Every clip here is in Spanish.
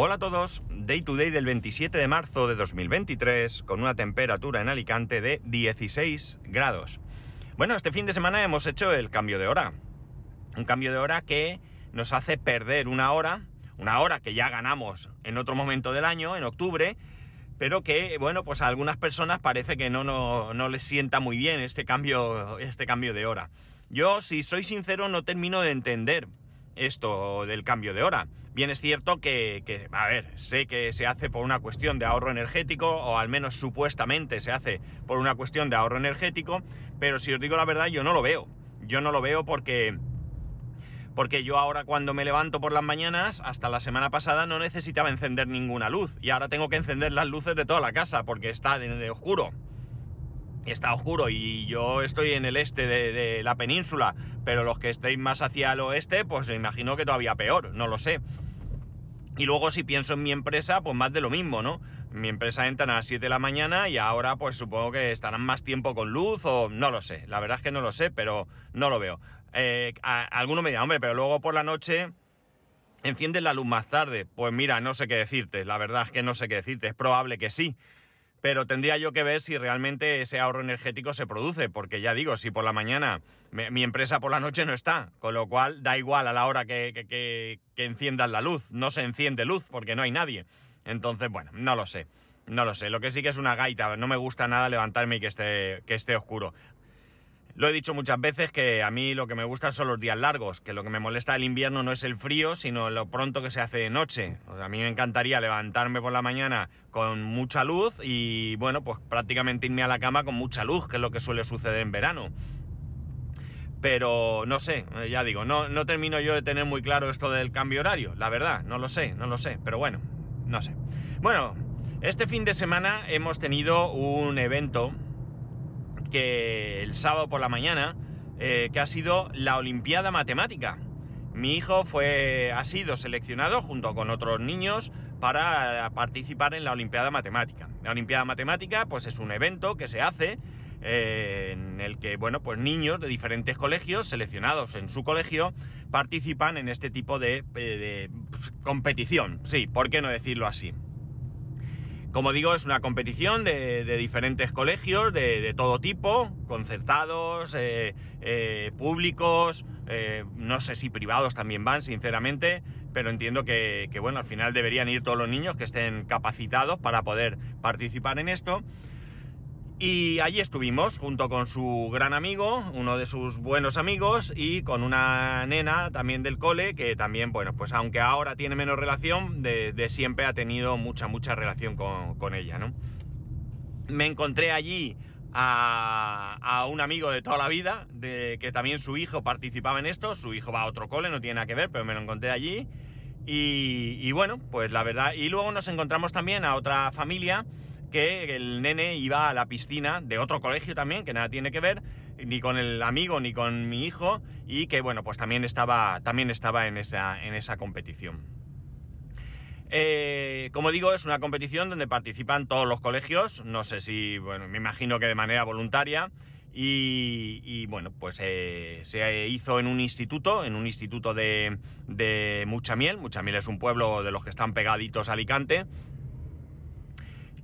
Hola a todos, Day to Day del 27 de marzo de 2023 con una temperatura en Alicante de 16 grados. Bueno, este fin de semana hemos hecho el cambio de hora. Un cambio de hora que nos hace perder una hora, una hora que ya ganamos en otro momento del año, en octubre, pero que, bueno, pues a algunas personas parece que no, no, no les sienta muy bien este cambio, este cambio de hora. Yo, si soy sincero, no termino de entender esto del cambio de hora. Bien es cierto que, a ver, sé que se hace por una cuestión de ahorro energético, o al menos supuestamente se hace por una cuestión de ahorro energético, pero si os digo la verdad, yo no lo veo. Yo no lo veo porque... Porque yo ahora cuando me levanto por las mañanas, hasta la semana pasada no necesitaba encender ninguna luz. Y ahora tengo que encender las luces de toda la casa porque está de oscuro está oscuro y yo estoy en el este de, la península, pero los que estéis más hacia el oeste, pues me imagino que todavía peor, no lo sé. Y luego si pienso en mi empresa, pues más de lo mismo, ¿no? Mi empresa entra a las 7 de la mañana y ahora pues supongo que estarán más tiempo con luz o no lo sé. La verdad es que no lo sé, pero no lo veo. Eh, alguno me dirá, hombre, pero luego por la noche enciendes la luz más tarde. Pues mira, no sé qué decirte. La verdad es que no sé qué decirte. Es probable que sí pero tendría yo que ver si realmente ese ahorro energético se produce, porque ya digo, si por la mañana mi empresa por la noche no está, con lo cual da igual a la hora que, que, la luz, no se enciende luz porque no hay nadie. Entonces, bueno, no lo sé, no lo sé. Lo que sí que es una gaita, no me gusta nada levantarme y que esté, que esté oscuro. Lo he dicho muchas veces que a mí lo que me gusta son los días largos, que lo que me molesta del invierno no es el frío, sino lo pronto que se hace de noche. a mí me encantaría levantarme por la mañana con mucha luz y, bueno, pues prácticamente irme a la cama con mucha luz, que es lo que suele suceder en verano. Pero no sé, eh, ya digo, no, no termino yo de tener muy claro esto del cambio horario, la verdad, no lo sé, no lo sé, pero bueno, no sé. Bueno, este fin de semana hemos tenido un evento que el sábado por la mañana, eh, que ha sido la Olimpiada Matemática. Mi hijo fue, ha sido seleccionado junto con otros niños para participar en la Olimpiada Matemática. La Olimpiada Matemática, pues es un evento que se hace eh, en el que, bueno, pues niños de diferentes colegios seleccionados en su colegio participan en este tipo de, eh, pues, competición. Sí, ¿por qué no decirlo así? Como digo, es una competición de, diferentes colegios, de, todo tipo, concertados, eh, eh, públicos, eh, no sé si privados también van, sinceramente, pero entiendo que, que, bueno, al final deberían ir todos los niños que estén capacitados para poder participar en esto. Y allí estuvimos, junto con su gran amigo, uno de sus buenos amigos, y con una nena también del cole, que también, bueno, pues aunque ahora tiene menos relación, de, siempre ha tenido mucha, mucha relación con, ella, ¿no? Me encontré allí a, un amigo de toda la vida, de que también su hijo participaba en esto, su hijo va a otro cole, no tiene nada que ver, pero me lo encontré allí. Y bueno, pues la verdad, y luego nos encontramos también a otra familia, que el nene iba a la piscina de otro colegio también, que nada tiene que ver, ni con el amigo ni con mi hijo, y que bueno, pues también estaba, también estaba en, esa, en esa competición. Eh, como digo, es una competición donde participan todos los colegios, no sé si, bueno, me imagino que de manera voluntaria, y, bueno, pues eh, se hizo en un instituto, en un instituto de, de Muchamiel. Muchamiel es un pueblo de los que están pegaditos a Alicante,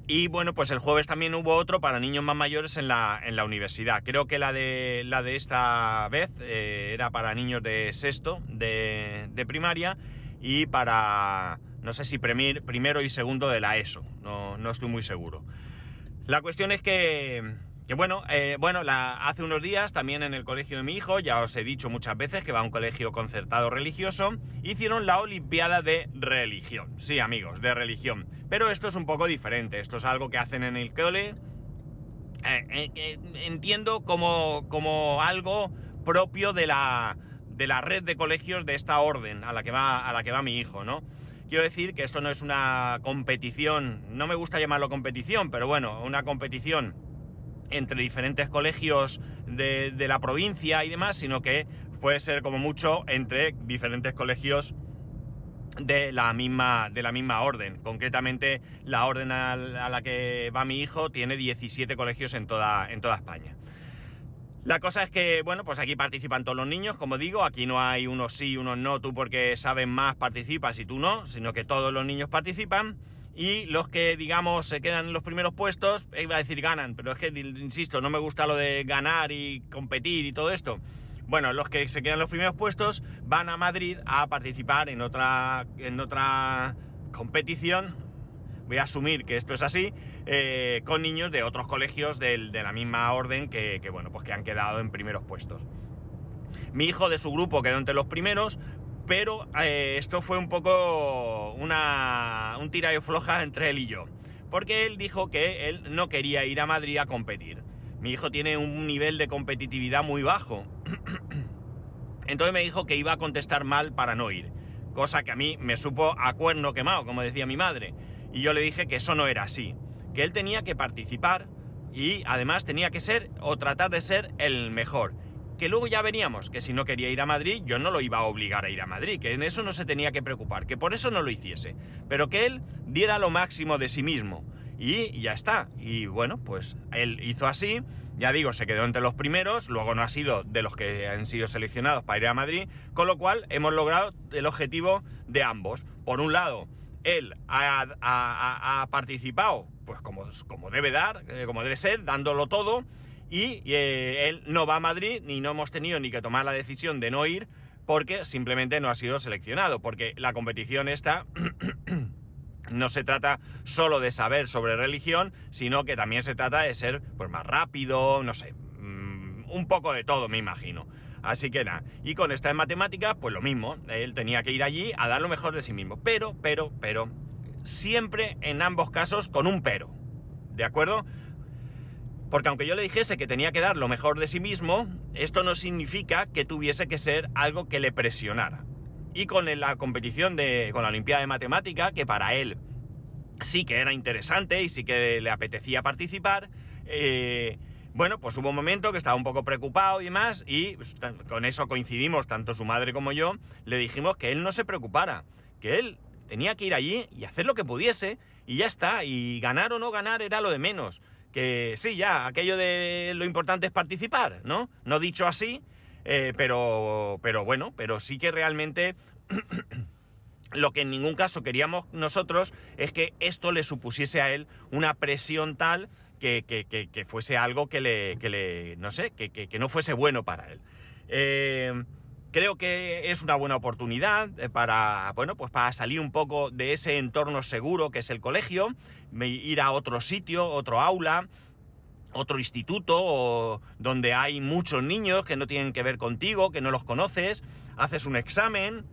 y bueno, pues el jueves también hubo otro para niños más mayores en la, en la universidad. Creo que la de, la de esta vez eh, era para niños de sexto de, primaria y para, no sé si primero y segundo de la ESO, no, no estoy muy seguro. La cuestión es que que bueno, eh, bueno hace unos días también en el colegio de mi hijo, ya os he dicho muchas veces que va a un colegio concertado religioso, hicieron la Olimpiada de Religión. Sí, amigos, de religión. Pero esto es un poco diferente, esto es algo que hacen en el cole. Eh, eh, entiendo como, como algo propio de la, de la red de colegios de esta orden a la que va, a la que va mi hijo, ¿no? Quiero decir que esto no es una competición, no me gusta llamarlo competición, pero bueno, una competición entre diferentes colegios de, la provincia y demás, sino que puede ser como mucho entre diferentes colegios de la misma, de la misma orden. Concretamente, la orden a la que va mi hijo tiene 17 colegios en toda, en toda España. La cosa es que, bueno, pues aquí participan todos los niños, como digo, aquí no hay unos sí, unos no, tú porque saben más participas y tú no, sino que todos los niños participan y los que, digamos, se quedan en los primeros puestos, iba a decir ganan, pero es que, insisto, no me gusta lo de ganar y competir y todo esto. Bueno, los que se quedan en los primeros puestos van a Madrid a participar en otra, en otra competición, voy a asumir que esto es así, eh, con niños de otros colegios de la misma orden que, bueno, pues que han quedado en primeros puestos. Mi hijo de su grupo quedó entre los primeros, pero eh, esto fue un poco una, un tira y floja entre él y yo, porque él dijo que él no quería ir a Madrid a competir. Mi hijo tiene un nivel de competitividad muy bajo. Entonces me dijo que iba a contestar mal para no ir, cosa que a mí me supo a cuerno quemado, como decía mi madre. Y yo le dije que eso no era así, que él tenía que participar y además tenía que ser o tratar de ser el mejor. Que luego ya veníamos, que si no quería ir a Madrid, yo no lo iba a obligar a ir a Madrid, que en eso no se tenía que preocupar, que por eso no lo hiciese, pero que él diera lo máximo de sí mismo. Y ya está. Y bueno, pues él hizo así, ya digo, se quedó entre los primeros, luego no ha sido de los que han sido seleccionados para ir a Madrid, con lo cual hemos logrado el objetivo de ambos. Por un lado, él ha, participado, pues como, como debe dar, eh, como debe ser, dándolo todo, y eh, él no va a Madrid, ni no hemos tenido ni que tomar la decisión de no ir, porque simplemente no ha sido seleccionado, porque la competición está... no se trata solo de saber sobre religión, sino que también se trata de ser pues, más rápido, no sé, mm, un poco de todo, me imagino. Así que nada, y con esta en matemáticas, pues lo mismo, él tenía que ir allí a dar lo mejor de sí mismo. Pero, pero, pero, siempre en ambos casos con un pero. ¿De acuerdo? Porque aunque yo le dijese que tenía que dar lo mejor de sí mismo, esto no significa que tuviese que ser algo que le presionara. Y con la competición de, con la Olimpiada de Matemática, que para él sí que era interesante y sí que le apetecía participar, eh, bueno, pues hubo un momento que estaba un poco preocupado y demás, y con eso coincidimos, tanto su madre como yo, le dijimos que él no se preocupara, que él tenía que ir allí y hacer lo que pudiese, y ya está, y ganar o no ganar era lo de menos. Que sí, ya, aquello de lo importante es participar, ¿no? No dicho así, eh, pero, pero bueno, pero sí que realmente lo que en ningún caso queríamos nosotros es que esto le supusiese a él una presión tal que, fuese algo que le, le no sé, que, no fuese bueno para él. Eh, creo que es una buena oportunidad eh, para, bueno, pues para salir un poco de ese entorno seguro que es el colegio, ir a otro sitio, otro aula, otro instituto donde hay muchos niños que no tienen que ver contigo, que no los conoces, haces un examen,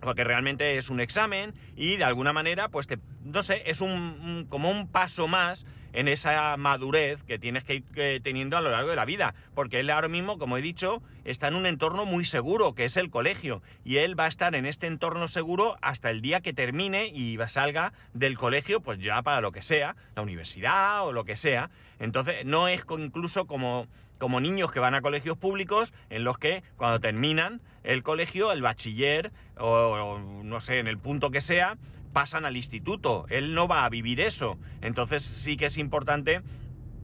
porque realmente es un examen y de alguna manera, pues te, no sé, es un, como un paso más en esa madurez que tienes que ir teniendo a lo largo de la vida. Porque él ahora mismo, como he dicho, está en un entorno muy seguro, que es el colegio. Y él va a estar en este entorno seguro hasta el día que termine y salga del colegio, pues ya para lo que sea, la universidad o lo que sea. Entonces, no es incluso como, como niños que van a colegios públicos en los que cuando terminan el colegio, el bachiller o no sé, en el punto que sea, pasan al instituto. Él no va a vivir eso. Entonces sí que es importante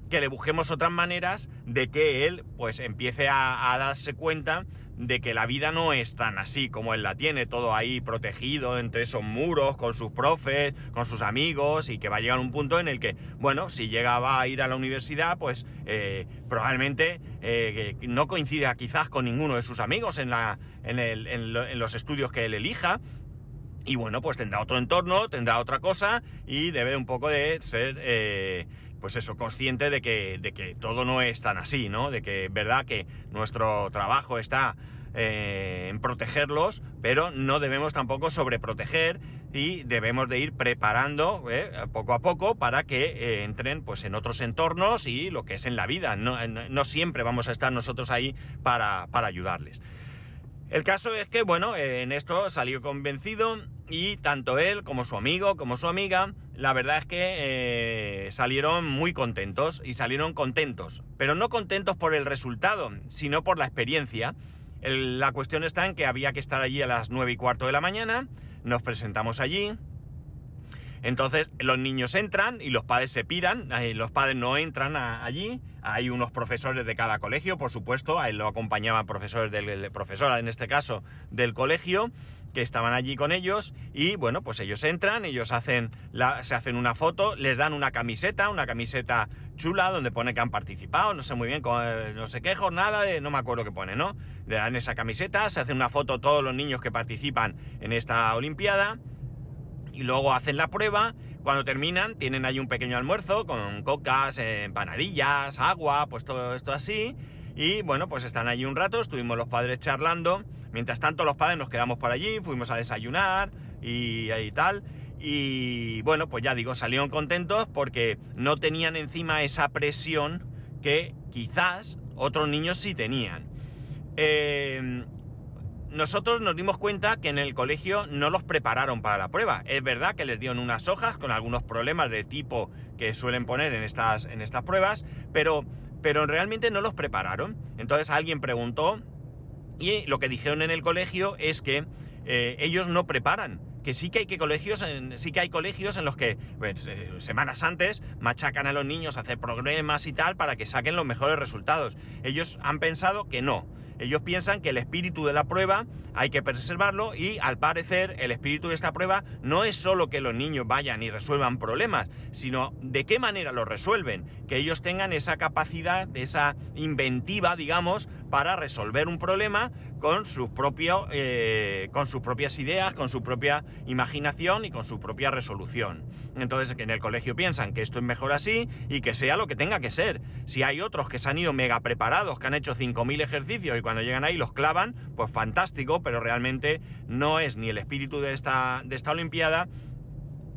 que le busquemos otras maneras de que él pues empiece a, darse cuenta de que la vida no es tan así como él la tiene, todo ahí protegido entre esos muros, con sus profes, con sus amigos, y que va a llegar un punto en el que, bueno, si llegaba a ir a la universidad, pues eh, probablemente eh, no coincida quizás con ninguno de sus amigos en, en los estudios que él elija, y bueno, pues tendrá otro entorno, tendrá otra cosa y debe un poco de ser, eh, pues eso, consciente de que, de que todo no es tan así, ¿no? De que es verdad que nuestro trabajo está eh, en protegerlos, pero no debemos tampoco sobreproteger y debemos de ir preparando eh, poco a poco para que entren pues en otros entornos y lo que es en la vida. No, no siempre vamos a estar nosotros ahí para, para ayudarles. El caso es que, bueno, en esto salió convencido y tanto él como su amigo, como su amiga, la verdad es que eh, salieron muy contentos y salieron contentos, pero no contentos por el resultado, sino por la experiencia. la cuestión está en que había que estar allí a las 9 y cuarto de la mañana, nos presentamos allí, Entonces los niños entran y los padres se piran, eh, los padres no entran allí, hay unos profesores de cada colegio, por supuesto, ahí lo acompañaban profesores del profesora en este caso del colegio que estaban allí con ellos. Y bueno, pues ellos entran, ellos se hacen una foto, les dan una camiseta, una camiseta chula donde pone que han participado, no sé muy bien, con, no sé qué jornada, de, no me acuerdo qué pone, ¿no? Le dan esa camiseta, se hacen una foto todos los niños que participan en esta Olimpiada y luego hacen la prueba. Cuando terminan, tienen ahí un pequeño almuerzo con cocas, empanadillas, agua, pues todo esto así. Y bueno, pues están allí un rato, estuvimos los padres charlando. Mientras tanto, los padres nos quedamos por allí, fuimos a desayunar y, y tal. Y bueno, pues ya digo, salieron contentos porque no tenían encima esa presión que quizás otros niños sí tenían. Eh, nosotros nos dimos cuenta que en el colegio no los prepararon para la prueba. Es verdad que les dieron unas hojas con algunos problemas de tipo que suelen poner en estas, en estas pruebas, pero, pero realmente no los prepararon. Entonces alguien preguntó y lo que dijeron en el colegio es que eh, ellos no preparan. Que sí que hay que colegios, en, sí que hay colegios en los que pues, eh, semanas antes machacan a los niños, hacer problemas y tal para que saquen los mejores resultados. Ellos han pensado que no ellos piensan que el espíritu de la prueba hay que preservarlo y al parecer el espíritu de esta prueba no es solo que los niños vayan y resuelvan problemas, sino de qué manera lo resuelven, que ellos tengan esa capacidad, esa inventiva, digamos, para resolver un problema con, sus eh, con sus propias ideas, con su propia imaginación y con su propia resolución. Entonces, en el colegio piensan que esto es mejor así y que sea lo que tenga que ser. Si hay otros que se han ido mega preparados, que han hecho 5.000 ejercicios y cuando llegan ahí los clavan, pues fantástico, pero realmente no es ni el espíritu de esta, de esta Olimpiada,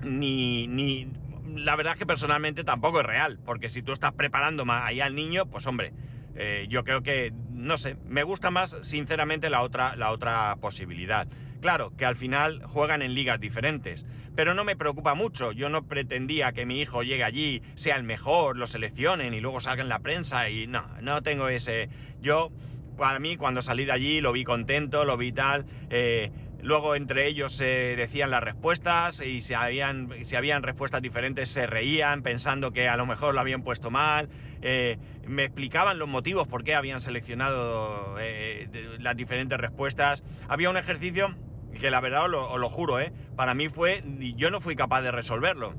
ni, ni... La verdad es que personalmente tampoco es real, porque si tú estás preparando ahí al niño, pues hombre, eh, yo creo que, no sé, me gusta más sinceramente la otra, la otra posibilidad. Claro, que al final juegan en ligas diferentes, pero no me preocupa mucho. Yo no pretendía que mi hijo llegue allí, sea el mejor, lo seleccionen y luego salga en la prensa y no, no tengo ese... Yo, para mí, cuando salí de allí lo vi contento, lo vi tal... Eh, Luego entre ellos se decían las respuestas y si habían, si habían respuestas diferentes se reían pensando que a lo mejor lo habían puesto mal. Eh, me explicaban los motivos por qué habían seleccionado eh, las diferentes respuestas. Había un ejercicio que la verdad os lo, juro, eh, para mí fue, yo no fui capaz de resolverlo.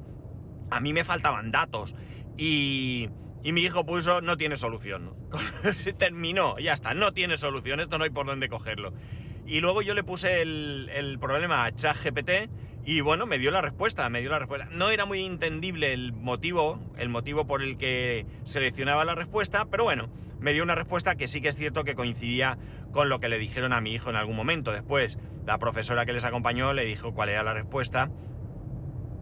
A mí me faltaban datos y, y mi hijo puso no tiene solución. Se terminó, ya está, no tiene solución, esto no hay por dónde cogerlo. Y luego yo le puse el, problema a ChatGPT y bueno, me dio la respuesta, me dio la respuesta. No era muy entendible el motivo, el motivo por el que seleccionaba la respuesta, pero bueno, me dio una respuesta que sí que es cierto que coincidía con lo que le dijeron a mi hijo en algún momento. Después, la profesora que les acompañó le dijo cuál era la respuesta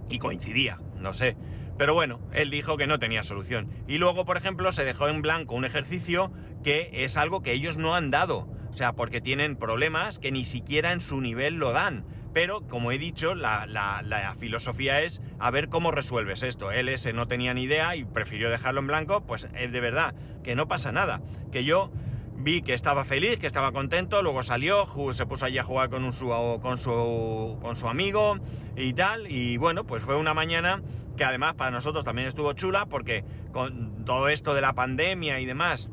y coincidía, no sé. Pero bueno, él dijo que no tenía solución. Y luego, por ejemplo, se dejó en blanco un ejercicio que es algo que ellos no han dado. O sea, porque tienen problemas que ni siquiera en su nivel lo dan. Pero, como he dicho, la, filosofía es a ver cómo resuelves esto. Ese no tenía ni idea y prefirió dejarlo en blanco, pues es de verdad, que no pasa nada. Que yo vi que estaba feliz, que estaba contento, luego salió, se puso allí a jugar con, su, con, su, con su amigo y tal. Y bueno, pues fue una mañana que además para nosotros también estuvo chula porque con todo esto de la pandemia y demás,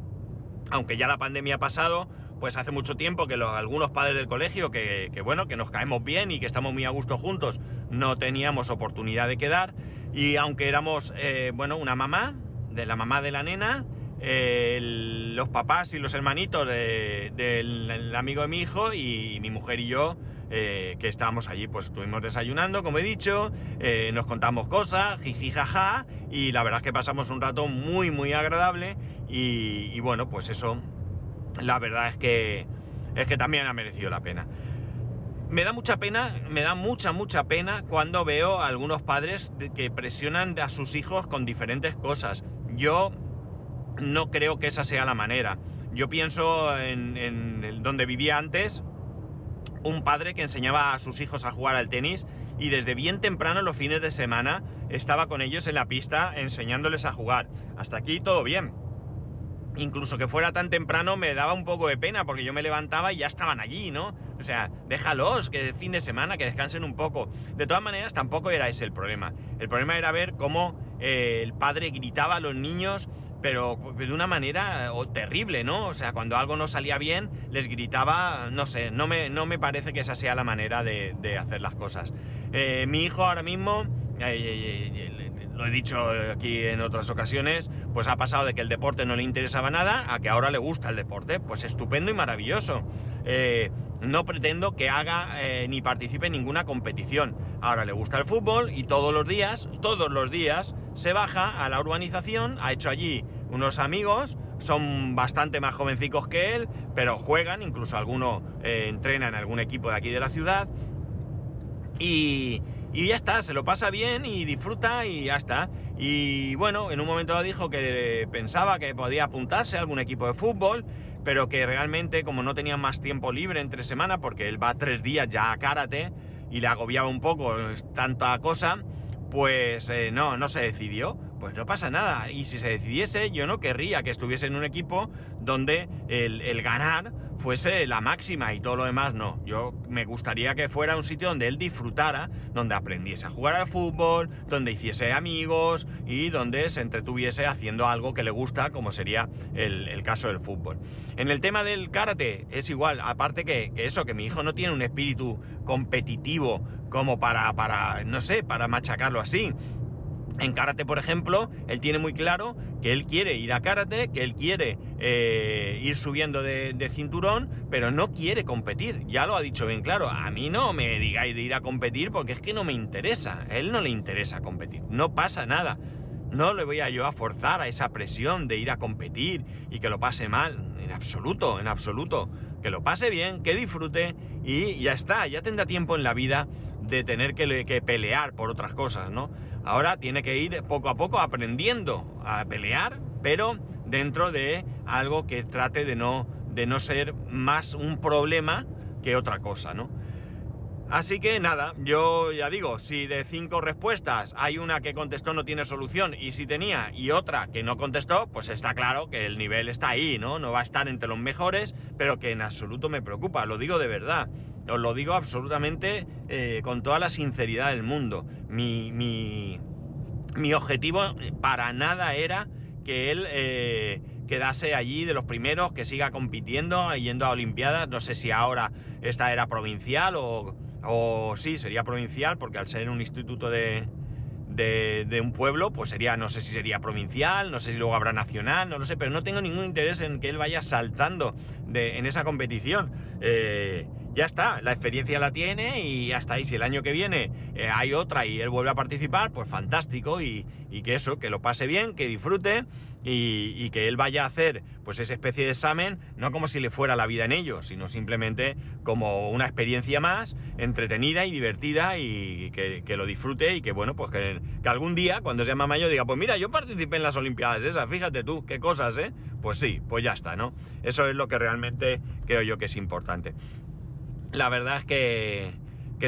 aunque ya la pandemia ha pasado, pues hace mucho tiempo que los, algunos padres del colegio, que, bueno, que nos caemos bien y que estamos muy a gusto juntos, no teníamos oportunidad de quedar. Y aunque éramos, eh, bueno, una mamá, de la mamá de la nena, los papás y los hermanitos del amigo de mi hijo y mi mujer y yo, eh, que estábamos allí, pues estuvimos desayunando, como he dicho, eh, nos contamos cosas, jiji, jaja, y la verdad es que pasamos un rato muy, muy agradable y bueno, pues eso la verdad es que, es que también ha merecido la pena. Me da mucha pena, me da mucha, mucha pena cuando veo a algunos padres que presionan a sus hijos con diferentes cosas. Yo no creo que esa sea la manera. Yo pienso en, en donde vivía antes, un padre que enseñaba a sus hijos a jugar al tenis y desde bien temprano los fines de semana estaba con ellos en la pista enseñándoles a jugar. Hasta aquí todo bien incluso que fuera tan temprano me daba un poco de pena porque yo me levantaba y ya estaban allí, ¿no? O sea, déjalos, que fin de semana, que descansen un poco. De todas maneras, tampoco era ese el problema. El problema era ver cómo eh, el padre gritaba a los niños, pero de una manera terrible, ¿no? O sea, cuando algo no salía bien, les gritaba, no sé, no me, no me parece que esa sea la manera de, hacer las cosas. Eh, mi hijo ahora mismo, lo he dicho aquí en otras ocasiones, pues ha pasado de que el deporte no le interesaba nada a que ahora le gusta el deporte. Pues estupendo y maravilloso. Eh, no pretendo que haga eh, ni participe en ninguna competición. Ahora le gusta el fútbol y todos los días, todos los días, se baja a la urbanización, ha hecho allí unos amigos, son bastante más jovencicos que él, pero juegan, incluso alguno eh, entrena en algún equipo de aquí de la ciudad. Y, y ya está, se lo pasa bien y disfruta y ya está. Y bueno, en un momento dijo que pensaba que podía apuntarse a algún equipo de fútbol, pero que realmente como no tenía más tiempo libre entre semana, porque él va tres días ya a karate y le agobiaba un poco tanta cosa, pues eh, no, no se decidió. Pues no pasa nada. Y si se decidiese, yo no querría que estuviese en un equipo donde el, el ganar fuese la máxima y todo lo demás no. Yo me gustaría que fuera un sitio donde él disfrutara, donde aprendiese a jugar al fútbol, donde hiciese amigos y donde se entretuviese haciendo algo que le gusta, como sería el, caso del fútbol. En el tema del karate es igual, aparte que, que, eso, que mi hijo no tiene un espíritu competitivo como para, para, no sé, para machacarlo así. En karate, por ejemplo, él tiene muy claro que él quiere ir a karate, que él quiere eh, ir subiendo de, cinturón, pero no quiere competir. Ya lo ha dicho bien claro. A mí no me digáis de ir a competir porque es que no me interesa. Él no le interesa competir. No pasa nada. No le voy a yo a forzar a esa presión de ir a competir y que lo pase mal. En absoluto, en absoluto. Que lo pase bien, que disfrute y ya está. Ya tendrá tiempo en la vida de tener que, que pelear por otras cosas, ¿no? Ahora tiene que ir poco a poco aprendiendo a pelear, pero dentro de algo que trate de no, de no ser más un problema que otra cosa, ¿no? Así que nada, yo ya digo, si de cinco respuestas hay una que contestó no tiene solución y si tenía y otra que no contestó, pues está claro que el nivel está ahí, ¿no? No va a estar entre los mejores, pero que en absoluto me preocupa, lo digo de verdad. Os lo digo absolutamente eh, con toda la sinceridad del mundo. Mi, mi, mi objetivo para nada era que él eh, quedase allí de los primeros, que siga compitiendo, yendo a Olimpiadas. No sé si ahora esta era provincial o, o sí, sería provincial, porque al ser un instituto de, de, un pueblo, pues sería, no sé si sería provincial, no sé si luego habrá nacional, no lo sé, pero no tengo ningún interés en que él vaya saltando de, en esa competición. Eh, ya está, la experiencia la tiene y está. Y si el año que viene eh, hay otra y él vuelve a participar, pues fantástico y, que eso, que lo pase bien, que disfrute y, que él vaya a hacer pues esa especie de examen, no como si le fuera la vida en ello, sino simplemente como una experiencia más entretenida y divertida y que, lo disfrute y que bueno, pues que, que, algún día cuando sea más mayor diga, pues mira, yo participé en las Olimpiadas esas, fíjate tú, qué cosas, ¿eh? Pues sí, pues ya está, ¿no? Eso es lo que realmente creo yo que es importante. La verdad es que,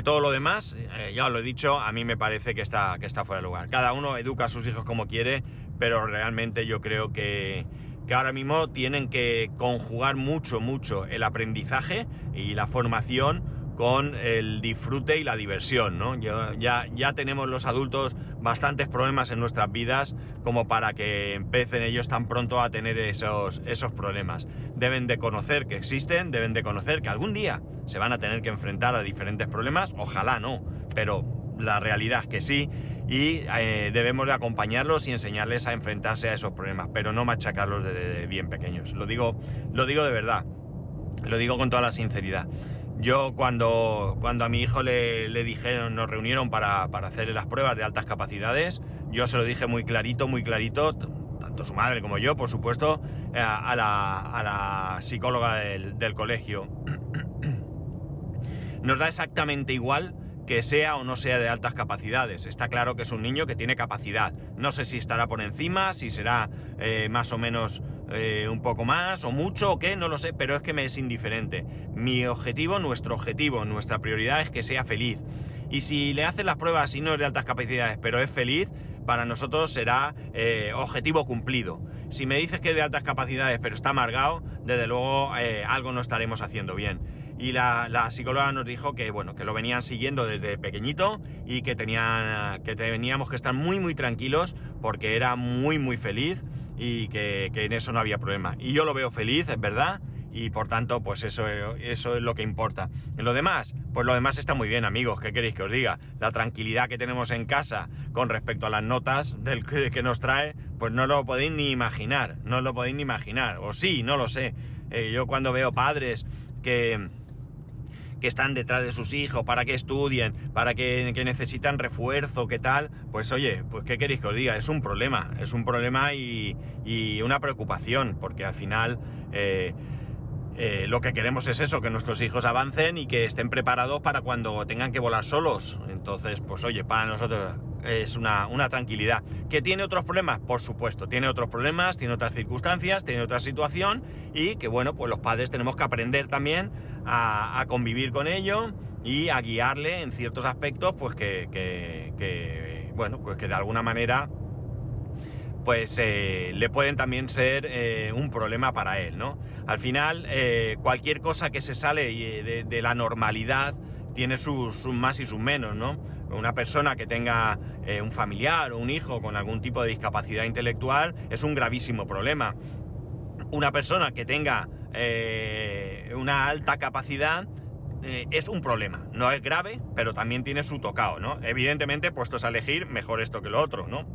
todo lo demás, eh, ya lo he dicho, a mí me parece que está, que está fuera de lugar. Cada uno educa a sus hijos como quiere, pero realmente yo creo que, que ahora mismo tienen que conjugar mucho, mucho el aprendizaje y la formación con el disfrute y la diversión, ¿no? ya, ya tenemos los adultos bastantes problemas en nuestras vidas como para que empiecen ellos tan pronto a tener esos, esos problemas. Deben de conocer que existen, deben de conocer que algún día se van a tener que enfrentar a diferentes problemas, ojalá no, pero la realidad es que sí, y eh, debemos de acompañarlos y enseñarles a enfrentarse a esos problemas, pero no machacarlos desde bien pequeños. Lo digo, lo digo de verdad, lo digo con toda la sinceridad. Yo cuando, cuando a mi hijo le, dijeron, nos reunieron para, para hacerle las pruebas de altas capacidades, yo se lo dije muy clarito, muy clarito, tanto su madre como yo, por supuesto, eh, a, la, psicóloga del, del colegio. Nos da exactamente igual que sea o no sea de altas capacidades. Está claro que es un niño que tiene capacidad. No sé si estará por encima, si será eh, más o menos eh, un poco más o mucho o qué, no lo sé, pero es que me es indiferente. Mi objetivo, nuestro objetivo, nuestra prioridad es que sea feliz. Y si le hacen las pruebas y no es de altas capacidades, pero es feliz, para nosotros será eh, objetivo cumplido. Si me dices que es de altas capacidades, pero está amargado, desde luego algo no estaremos haciendo bien. y la, psicóloga nos dijo que, bueno, que lo venían siguiendo desde pequeñito y que, tenían, que teníamos que estar muy, muy tranquilos porque era muy, muy feliz y que, que en eso no había problema. Y yo lo veo feliz, es verdad, y por tanto, pues eso, eso es lo que importa. En lo demás, pues lo demás está muy bien, amigos, ¿qué queréis que os diga? La tranquilidad que tenemos en casa con respecto a las notas del que, nos trae, pues no lo podéis ni imaginar, no lo podéis ni imaginar, o sí, no lo sé. Eh, yo cuando veo padres que que están detrás de sus hijos para que estudien, para que, necesitan refuerzo, qué tal, pues oye, pues qué queréis que os diga, es un problema, es un problema y, una preocupación, porque al final eh, eh, lo que queremos es eso, que nuestros hijos avancen y que estén preparados para cuando tengan que volar solos. Entonces, pues oye, para nosotros es una, tranquilidad. ¿Que tiene otros problemas? Por supuesto, tiene otros problemas, tiene otras circunstancias, tiene otra situación y que bueno, pues los padres tenemos que aprender también a, convivir con ello y a guiarle en ciertos aspectos, pues que, bueno, pues que de alguna manera pues eh, le pueden también ser eh, un problema para él, ¿no? Al final, eh, cualquier cosa que se sale de, la normalidad tiene sus, más y sus menos, ¿no? Una persona que tenga un familiar o un hijo con algún tipo de discapacidad intelectual es un gravísimo problema. Una persona que tenga una alta capacidad es un problema. No es grave, pero también tiene su tocado, ¿no? Evidentemente, puestos a elegir, mejor esto que lo otro, ¿no?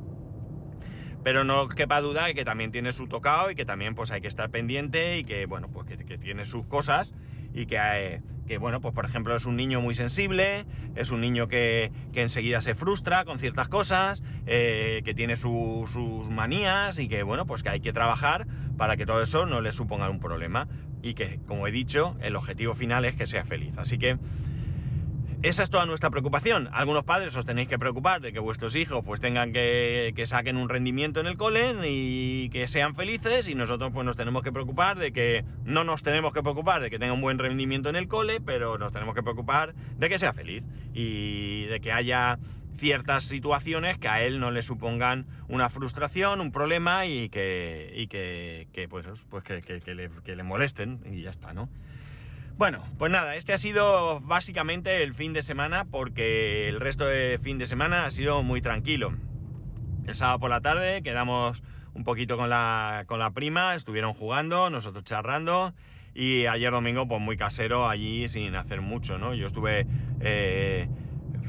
pero no quepa duda de que también tiene su tocado y que también pues hay que estar pendiente y que, bueno, pues que, tiene sus cosas y que, eh, que, bueno, pues por ejemplo es un niño muy sensible, es un niño que, enseguida se frustra con ciertas cosas, eh, que tiene sus manías y que, bueno, pues que hay que trabajar para que todo eso no le suponga un problema y que, como he dicho, el objetivo final es que sea feliz. Así que esa es toda nuestra preocupación. Algunos padres os tenéis que preocupar de que vuestros hijos pues tengan que, que, saquen un rendimiento en el cole y que sean felices y nosotros pues nos tenemos que preocupar de que no nos tenemos que preocupar de que tenga un buen rendimiento en el cole, pero nos tenemos que preocupar de que sea feliz y de que haya ciertas situaciones que a él no le supongan una frustración, un problema y que, y que, pues, pues que, que, le, que le molesten y ya está, ¿no? Bueno, pues nada, este ha sido básicamente el fin de semana porque el resto de fin de semana ha sido muy tranquilo. El sábado por la tarde quedamos un poquito con la, con la prima, estuvieron jugando, nosotros charrando y ayer domingo pues muy casero allí sin hacer mucho, ¿no? Yo estuve eh,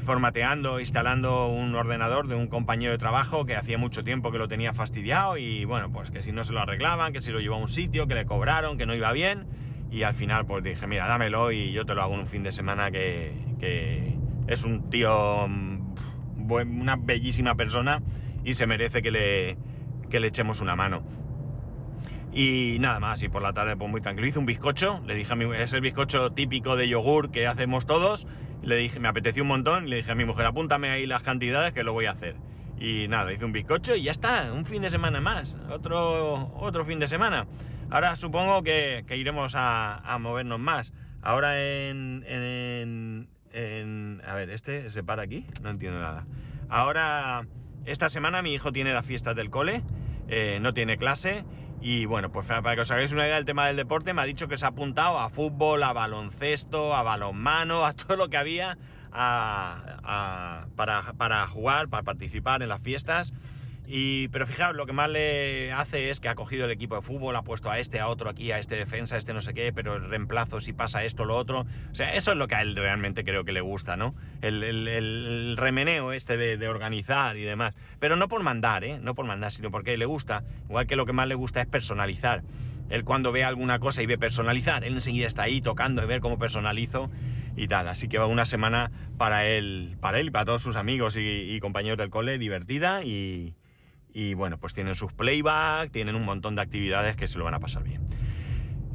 formateando, instalando un ordenador de un compañero de trabajo que hacía mucho tiempo que lo tenía fastidiado y bueno, pues que si no se lo arreglaban, que si lo llevaba a un sitio, que le cobraron, que no iba bien y al final pues dije, mira, dámelo y yo te lo hago en un fin de semana que, es un tío, mm, una bellísima persona y se merece que le, le echemos una mano. Y nada más, y por la tarde pues muy tranquilo. Hice un bizcocho, le dije a mi es el bizcocho típico de yogur que hacemos todos. Le dije, me apeteció un montón, le dije a mi mujer, apúntame ahí las cantidades que lo voy a hacer. Y nada, hice un bizcocho y ya está, un fin de semana más, otro, otro fin de semana. Ahora supongo que, iremos a, movernos más. Ahora en, en, A ver, ¿este se para aquí? No entiendo nada. Ahora, esta semana mi hijo tiene las fiestas del cole, eh, no tiene clase. Y bueno, pues para que os hagáis una idea del tema del deporte, me ha dicho que se ha apuntado a fútbol, a baloncesto, a balonmano, a todo lo que había para, para jugar, para participar en las fiestas. Y, pero fijaos, lo que más le hace es que ha cogido el equipo de fútbol, ha puesto a este, a otro aquí, a este defensa, a este no sé qué, pero el reemplazo si pasa esto, lo otro. O sea, eso es lo que a él realmente creo que le gusta, ¿no? El, remeneo este de, organizar y demás. Pero no por mandar, ¿eh? No por mandar, sino porque le gusta. Igual que lo que más le gusta es personalizar. Él cuando ve alguna cosa y ve personalizar, él enseguida está ahí tocando y ver cómo personalizo y tal. Así que va una semana para él, para él y para todos sus amigos y compañeros del cole divertida y, y bueno, pues tienen sus playback, tienen un montón de actividades que se lo van a pasar bien.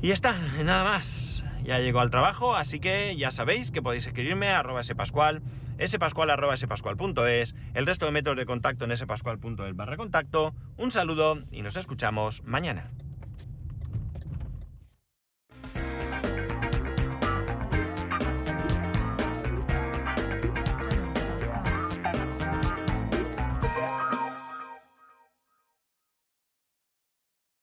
Y está, nada más. Ya llegó al trabajo, así que ya sabéis que podéis escribirme a arroba spascual, spascual arroba spascual.es, el resto de métodos de contacto en spascual.es barra contacto. Un saludo y nos escuchamos mañana.